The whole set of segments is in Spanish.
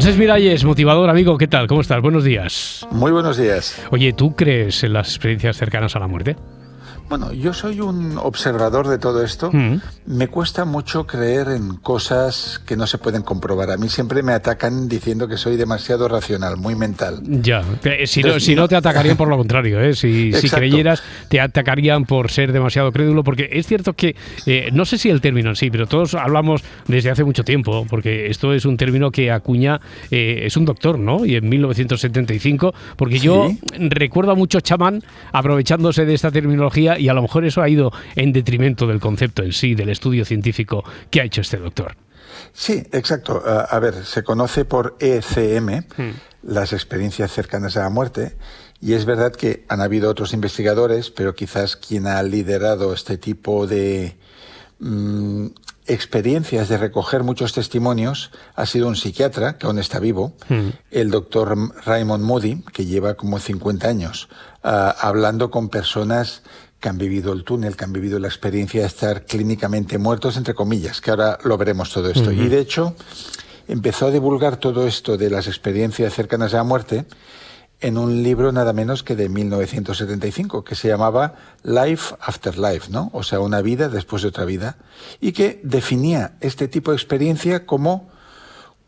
Francés Miralles, motivador, amigo, ¿qué tal? ¿Cómo estás? Buenos días. Muy buenos días. Oye, ¿tú crees en las experiencias cercanas a la muerte? Bueno, yo soy un observador de todo esto. Mm. Me cuesta mucho creer en cosas que no se pueden comprobar. A mí siempre me atacan diciendo que soy demasiado racional, muy mental. Ya, eh, si, no, Entonces, si no no- te atacarían por lo contrario, ¿eh? si, creyeras te atacarían por ser demasiado crédulo, porque es cierto que, eh, no sé si el término en sí, pero todos hablamos desde hace mucho tiempo, porque esto es un término que acuña, eh, es un doctor, ¿no? Y en 1975, porque yo recuerdo a mucho chamán aprovechándose de esta terminología y a lo mejor eso ha ido en detrimento del concepto en sí, del estudio científico que ha hecho este doctor. Sí, exacto. A ver, se conoce por ECM, Hmm. las experiencias cercanas a la muerte, y es verdad que han habido otros investigadores, pero quizás quien ha liderado este tipo de mm, experiencias de recoger muchos testimonios ha sido un psiquiatra, que aún está vivo, Hmm. el doctor Raymond Moody, que lleva como 50 años ah, hablando con personas que han vivido el túnel, que han vivido la experiencia de estar clínicamente muertos, entre comillas, que ahora lo veremos todo esto. Y de hecho, empezó a divulgar todo esto de las experiencias cercanas a la muerte en un libro nada menos que de 1975, que se llamaba Life After Life, ¿no? O sea, una vida después de otra vida, y que definía este tipo de experiencia como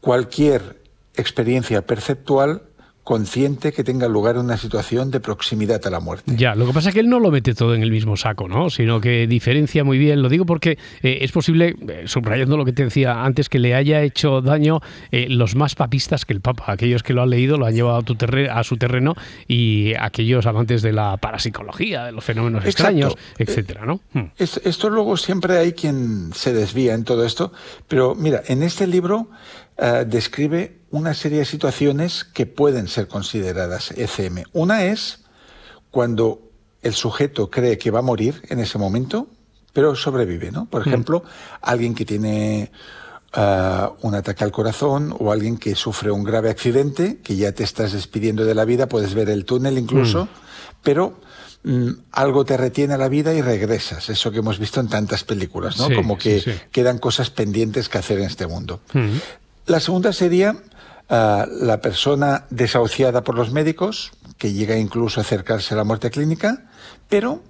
cualquier experiencia perceptual consciente que tenga lugar una situación de proximidad a la muerte. Ya, lo que pasa es que él no lo mete todo en el mismo saco, ¿no? Sino que diferencia muy bien. Lo digo porque eh, es posible, eh, subrayando lo que te decía antes, que le haya hecho daño eh, los más papistas que el Papa. Aquellos que lo han leído lo han llevado a, tu a su terreno y aquellos amantes de la parapsicología, de los fenómenos Exacto. extraños, etcétera, ¿no? Hmm. Es- Esto luego siempre hay quien se desvía en todo esto, pero mira, en este libro eh, describe una serie de situaciones que pueden ser consideradas ECM. Una es cuando el sujeto cree que va a morir en ese momento, pero sobrevive, ¿no? Por ejemplo, alguien que tiene eh, un ataque al corazón o alguien que sufre un grave accidente, que ya te estás despidiendo de la vida, puedes ver el túnel incluso, pero mm, algo te retiene a la vida y regresas. Eso que hemos visto en tantas películas, ¿no? Sí, Como que sí, sí. quedan cosas pendientes que hacer en este mundo. Mm. La segunda sería ah, la persona desahuciada por los médicos, que llega incluso a acercarse a la muerte clínica, pero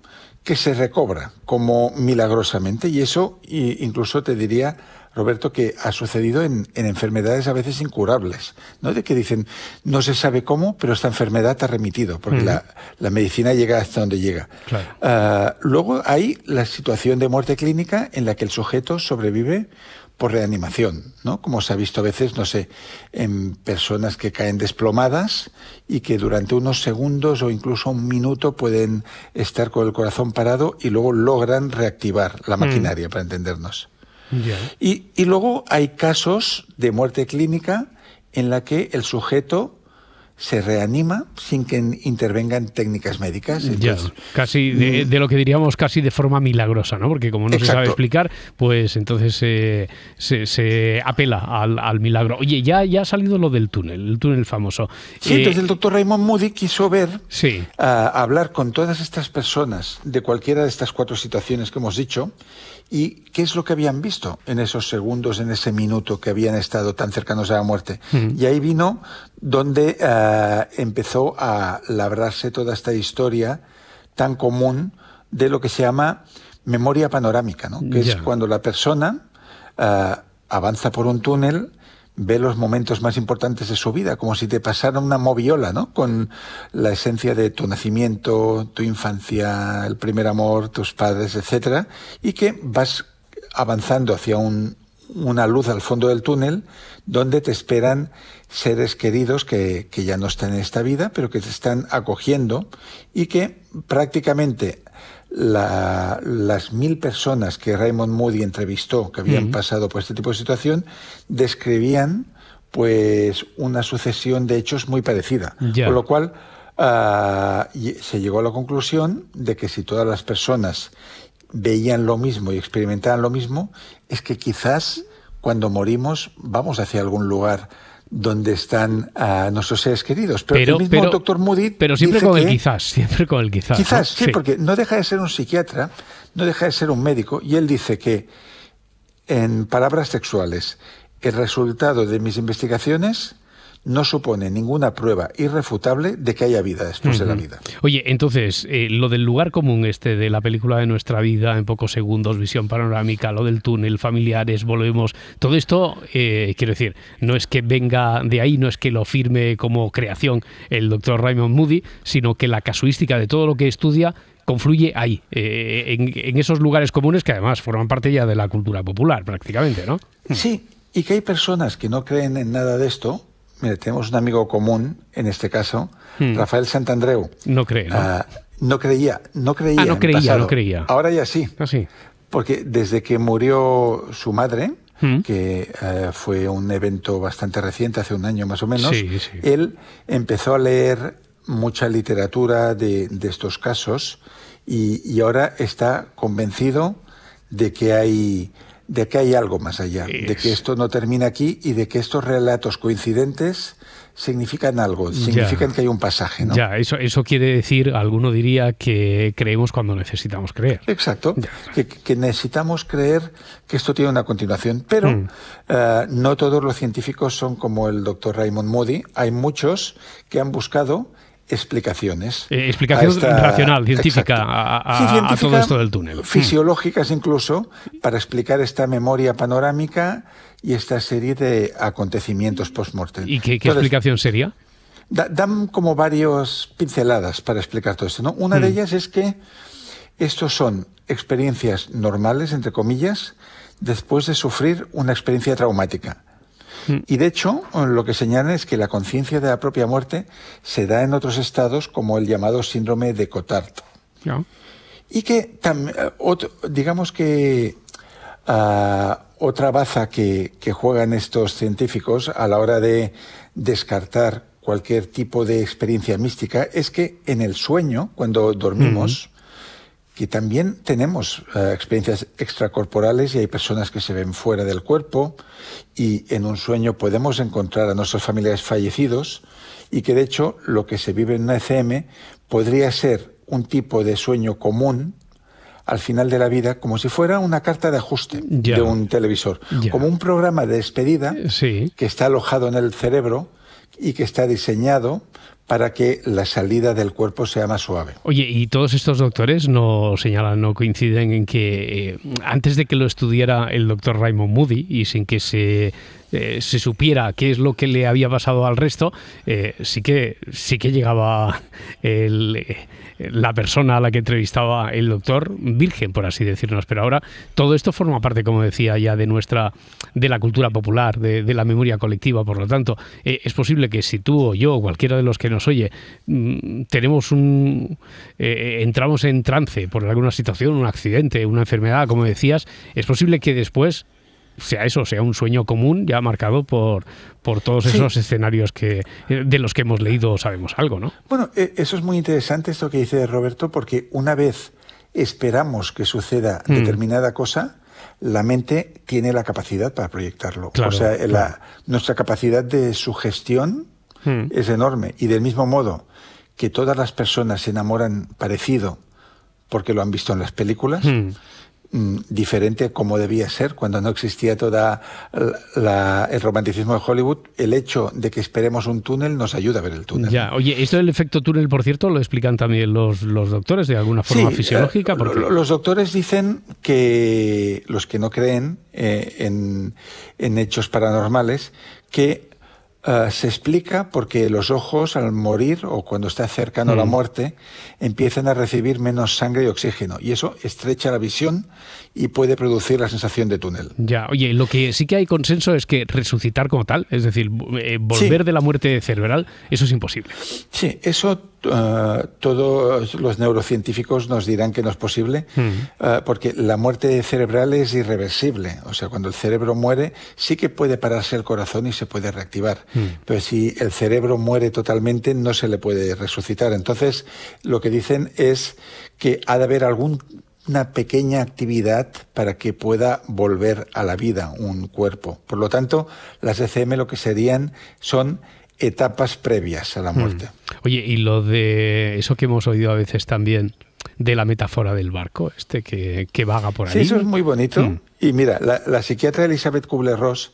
que se recobra como milagrosamente. Y eso incluso te diría, Roberto, que ha sucedido en, en enfermedades a veces incurables, ¿no? De que dicen, no se sabe cómo, pero esta enfermedad te ha remitido, porque la, la medicina llega hasta donde llega. Claro. Ah, luego hay la situación de muerte clínica en la que el sujeto sobrevive por reanimación, ¿no? Como se ha visto a veces, no sé, en personas que caen desplomadas y que durante unos segundos o incluso un minuto pueden estar con el corazón parado y luego logran reactivar la maquinaria, para entendernos. Y, y luego hay casos de muerte clínica en la que el sujeto se reanima sin que intervengan técnicas médicas. Ya, casi de, de lo que diríamos casi de forma milagrosa, ¿no? Porque como no se sabe explicar, pues entonces eh, se, se apela al, al milagro. Oye, ya, ya ha salido lo del túnel, el túnel famoso. Sí, Eh, entonces el doctor Raymond Moody quiso ver, sí. a hablar con todas estas personas de cualquiera de estas cuatro situaciones que hemos dicho y qué es lo que habían visto en esos segundos, en ese minuto que habían estado tan cercanos a la muerte. Y ahí vino donde eh, empezó a labrarse toda esta historia tan común de lo que se llama memoria panorámica, ¿no? que es cuando la persona eh, avanza por un túnel, ve los momentos más importantes de su vida, como si te pasara una moviola, ¿no? Con la esencia de tu nacimiento, tu infancia, el primer amor, tus padres, etcétera, y que vas avanzando hacia un, una luz al fondo del túnel donde te esperan seres queridos que, que ya no están en esta vida, pero que te están acogiendo y que prácticamente la- las mil personas que Raymond Moody entrevistó que habían pasado por este tipo de situación describían pues una sucesión de hechos muy parecida. Ya. Con lo cual y- se llegó a la conclusión de que si todas las personas veían lo mismo y experimentaban lo mismo, es que quizás cuando morimos vamos hacia algún lugar donde están ah, nuestros seres queridos. Pero, Pero, el mismo pero, doctor Moody pero siempre dice con el quizás, siempre con el quizás. ¿no? Quizás, sí, porque no deja de ser un psiquiatra, no deja de ser un médico, y él dice que, en palabras textuales, el resultado de mis investigaciones no supone ninguna prueba irrefutable de que haya vida después de la vida. Oye, entonces, eh, lo del lugar común este de la película de nuestra vida en pocos segundos, visión panorámica, lo del túnel, familiares, volvemos, todo esto, eh, quiero decir, no es que venga de ahí, no es que lo firme como creación el doctor Raymond Moody, sino que la casuística de todo lo que estudia confluye ahí, eh, en, en, esos lugares comunes que además forman parte ya de la cultura popular prácticamente, ¿no? Sí, y que hay personas que no creen en nada de esto, Mire, tenemos un amigo común, en este caso, hmm. Rafael Santandreu. No cree, ¿no? Ah, no creía, no creía. Ah, no creía, no creía. Ahora ya sí. Ah, sí. Porque desde que murió su madre, hmm. que eh, fue un evento bastante reciente, hace un año más o menos, él empezó a leer mucha literatura de, estos casos y, y ahora está convencido de que hay de que hay algo más allá, de que esto no termina aquí y de que estos relatos coincidentes significan algo, significan que hay un pasaje, ¿no? Ya, eso, eso quiere decir, alguno diría que creemos cuando necesitamos creer. Exacto, que, necesitamos creer que esto tiene una continuación, pero mm. eh, no todos los científicos son como el doctor Raymond Moody, hay muchos que han buscado explicaciones. Eh, explicación racional, científica, a, todo esto del túnel. Mm. Fisiológicas incluso, para explicar esta memoria panorámica y esta serie de acontecimientos post-mortem. ¿Y qué, explicación sería? dan como varias pinceladas para explicar todo esto. ¿no? Una de mm. ellas es que estos son experiencias normales, entre comillas, después de sufrir una experiencia traumática. Mm. Y de hecho, lo que señalan es que la conciencia de la propia muerte se da en otros estados como el llamado síndrome de Cotard. Y que, eh, digamos que ah, otra baza que, juegan estos científicos a la hora de descartar cualquier tipo de experiencia mística es que en el sueño, cuando dormimos, que también tenemos eh, experiencias extracorporales y hay personas que se ven fuera del cuerpo y en un sueño podemos encontrar a nuestros familiares fallecidos y que de hecho lo que se vive en una ECM podría ser un tipo de sueño común al final de la vida como si fuera una carta de ajuste de un televisor, como un programa de despedida que está alojado en el cerebro y que está diseñado para que la salida del cuerpo sea más suave. Oye, y todos estos doctores no señalan, no coinciden en que eh, antes de que lo estudiara el doctor Raymond Moody y sin que se eh, se supiera qué es lo que le había pasado al resto, eh, sí que sí que llegaba la persona a la que entrevistaba el doctor virgen, por así decirnos. Pero ahora todo esto forma parte, como decía ya, de nuestra de la cultura popular, de, la memoria colectiva. Por lo tanto, eh, es posible que si tú o yo, o cualquiera de los que nos oye, mm, tenemos un entramos en trance por alguna situación, un accidente, una enfermedad, como decías, es posible que después sea eso, sea un sueño común ya marcado por, por todos esos escenarios que, de los que hemos leído sabemos algo, ¿no? Bueno, e, eso es muy interesante esto que dice Roberto, porque una vez esperamos que suceda mm. determinada cosa, la mente tiene la capacidad para proyectarlo. o sea, la, nuestra capacidad de sugestión mm. es enorme. Y del mismo modo que todas las personas se enamoran parecido porque lo han visto en las películas, mm. Mm, diferente como debía ser cuando no existía toda el romanticismo de Hollywood. El hecho de que esperemos un túnel nos ayuda a ver el túnel. Ya, oye, esto del efecto túnel, por cierto, lo explican también los, los doctores de alguna forma fisiológica. Eh, los doctores dicen que los que no creen eh, en, en hechos paranormales, que eh, se explica porque los ojos al morir o cuando está cercano a la mm. muerte empiezan a recibir menos sangre y oxígeno y eso estrecha la visión y puede producir la sensación de túnel. Ya, oye, lo que sí que hay consenso es que resucitar como tal, es decir, eh, volver de la muerte cerebral, eso es imposible. Sí, eso uh, todos los neurocientíficos nos dirán que no es posible, mm. uh, porque la muerte cerebral es irreversible. O sea, cuando el cerebro muere, sí que puede pararse el corazón y se puede reactivar. Mm. Pero si el cerebro muere totalmente, no se le puede resucitar. Entonces, lo que dicen es que ha de haber algún una pequeña actividad para que pueda volver a la vida un cuerpo. Por lo tanto, las ECM lo que serían son etapas previas a la hmm. muerte. Oye, y lo de eso que hemos oído a veces también de la metáfora del barco, este que, vaga por ahí. Sí, eso es muy bonito. Hmm. Y mira, la, psiquiatra Elizabeth Kubler-Ross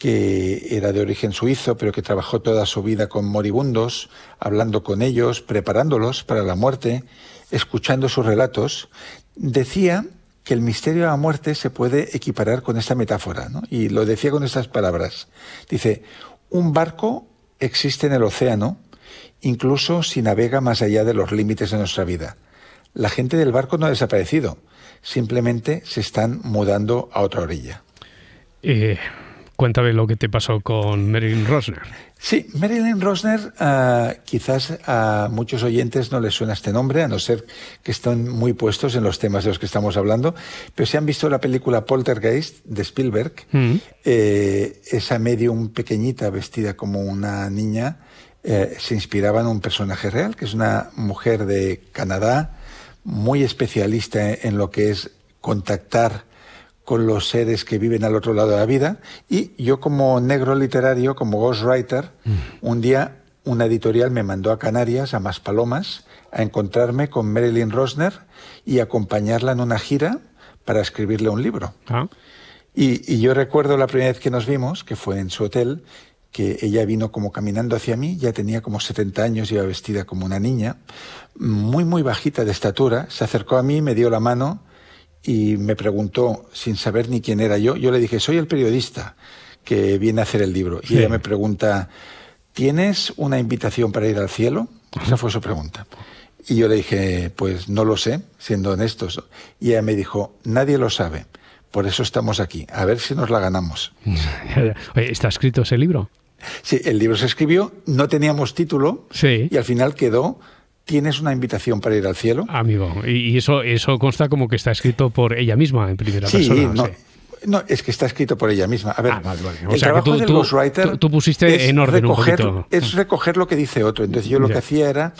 que era de origen suizo, pero que trabajó toda su vida con moribundos, hablando con ellos, preparándolos para la muerte, escuchando sus relatos, decía que el misterio de la muerte se puede equiparar con esta metáfora, ¿no? y lo decía con estas palabras. Dice, un barco existe en el océano, incluso si navega más allá de los límites de nuestra vida. La gente del barco no ha desaparecido, simplemente se están mudando a otra orilla. Eh, Cuéntame lo que te pasó con Marilyn Rosner. Sí, Marilyn Rosner, uh, quizás a muchos oyentes no les suena este nombre, a no ser que estén muy puestos en los temas de los que estamos hablando, pero si han visto la película Poltergeist de Spielberg, mm. eh, esa medium pequeñita vestida como una niña eh, se inspiraba en un personaje real, que es una mujer de Canadá, muy especialista en lo que es contactar con los seres que viven al otro lado de la vida. Y yo como negro literario, como ghostwriter, mm. un día una editorial me mandó a Canarias, a Maspalomas, a encontrarme con Marilyn Rosner y acompañarla en una gira para escribirle un libro. Ah. Y, y, yo recuerdo la primera vez que nos vimos, que fue en su hotel, que ella vino como caminando hacia mí, ya tenía como 70 años, iba vestida como una niña, muy, muy bajita de estatura, se acercó a mí, me dio la mano y me preguntó, sin saber ni quién era yo, yo le dije, soy el periodista que viene a hacer el libro. Y ella me pregunta, ¿tienes una invitación para ir al cielo? Esa fue su pregunta. Y yo le dije, pues no lo sé, siendo honestos. Y ella me dijo, nadie lo sabe. Por eso estamos aquí, a ver si nos la ganamos. ¿Está escrito ese libro? Sí, el libro se escribió, no teníamos título sí. y al final quedó ¿Tienes una invitación para ir al cielo? Amigo, y eso, eso consta como que está escrito por ella misma en primera persona. No, no, es que está escrito por ella misma. A ver, ah, el trabajo del ghostwriter tú, pusiste en orden recoger, Es recoger lo que dice otro. Entonces yo lo que hacía era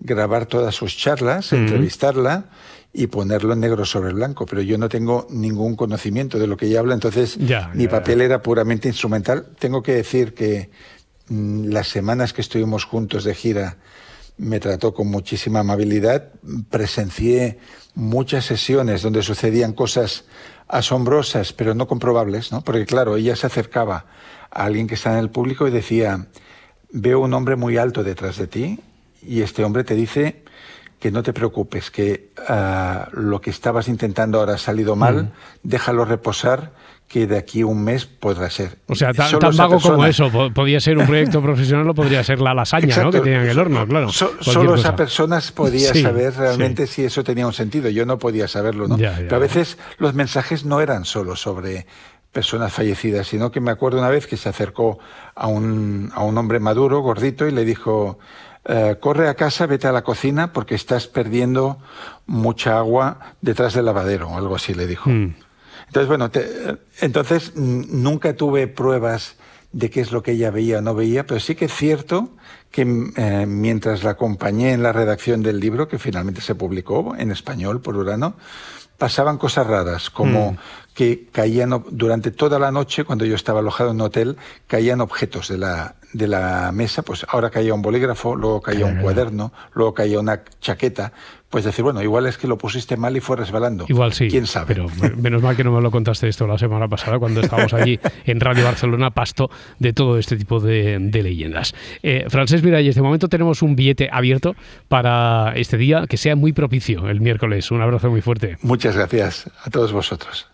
grabar todas sus charlas, entrevistarla y ponerlo en negro sobre blanco, pero yo no tengo ningún conocimiento de lo que ella habla, entonces mi papel era puramente instrumental. Tengo que decir que mm, las semanas que estuvimos juntos de gira me trató con muchísima amabilidad, presencié muchas sesiones donde sucedían cosas asombrosas, pero no comprobables, ¿no? Porque claro, ella se acercaba a alguien que está en el público y decía, veo un hombre muy alto detrás de ti y este hombre te dice que no te preocupes, que ah, lo que estabas intentando ahora ha salido mal, déjalo reposar que de aquí a un mes podrá ser. O sea, tan, vago como eso, podía ser un proyecto profesional o podría ser la lasaña ¿no? que tenían en el horno, claro. solo esa persona podía saber realmente si eso tenía un sentido, yo no podía saberlo, ¿no? Pero a veces los mensajes no eran solo sobre personas fallecidas, sino que me acuerdo una vez que se acercó a un, a un hombre maduro, gordito, y le dijo, eh, corre a casa, vete a la cocina porque estás perdiendo mucha agua detrás del lavadero, o algo así le dijo. Mm. Entonces, bueno, entonces nunca tuve pruebas de qué es lo que ella veía o no veía, pero sí que es cierto que eh, mientras la acompañé en la redacción del libro, que finalmente se publicó en español por Urano, pasaban cosas raras, como mm. que caían durante toda la noche, cuando yo estaba alojado en un hotel, caían objetos de la, de la mesa, pues ahora caía un bolígrafo, luego caía un cuaderno, luego caía una chaqueta. Pues decir, bueno, igual es que lo pusiste mal y fue resbalando. Igual sí. ¿Quién sabe? Pero menos mal que no me lo contaste esto la semana pasada cuando estábamos allí en Radio Barcelona, pasto de todo este tipo de, leyendas. Eh, Francés Miralles, de momento tenemos un billete abierto para este día que sea muy propicio el miércoles. Un abrazo muy fuerte. Muchas gracias a todos vosotros.